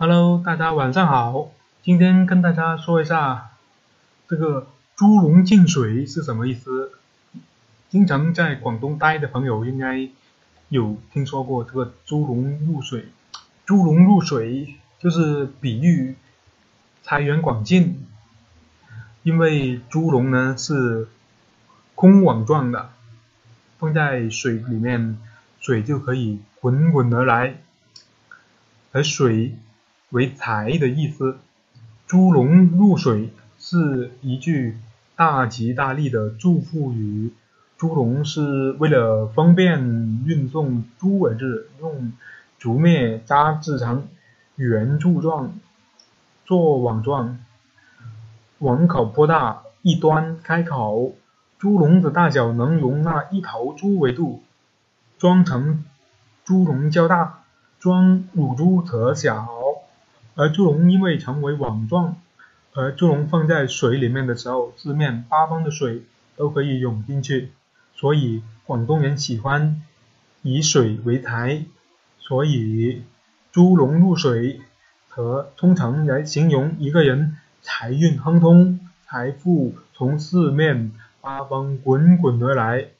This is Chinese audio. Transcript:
Hello，大家晚上好。今天跟大家说一下这个“猪笼进水”是什么意思。经常在广东待的朋友应该有听说过这个“猪笼入水”。猪笼入水就是比喻财源广进，因为猪笼呢是空网状的，放在水里面，水就可以滚滚而来，而水。为财的意思，猪笼入水是一句大吉大利的祝福语。猪笼是为了方便运送猪而制，用竹篾扎制成圆柱状，做网状，网口颇大，一端开口。猪笼子大小能容纳一头猪为度，装成猪笼较大，装乳猪则小。而猪笼因为成为网状，而猪笼放在水里面的时候，四面八方的水都可以涌进去，所以广东人喜欢以水为财，所以猪笼入水和通常来形容一个人财运亨通，财富从四面八方滚滚而来。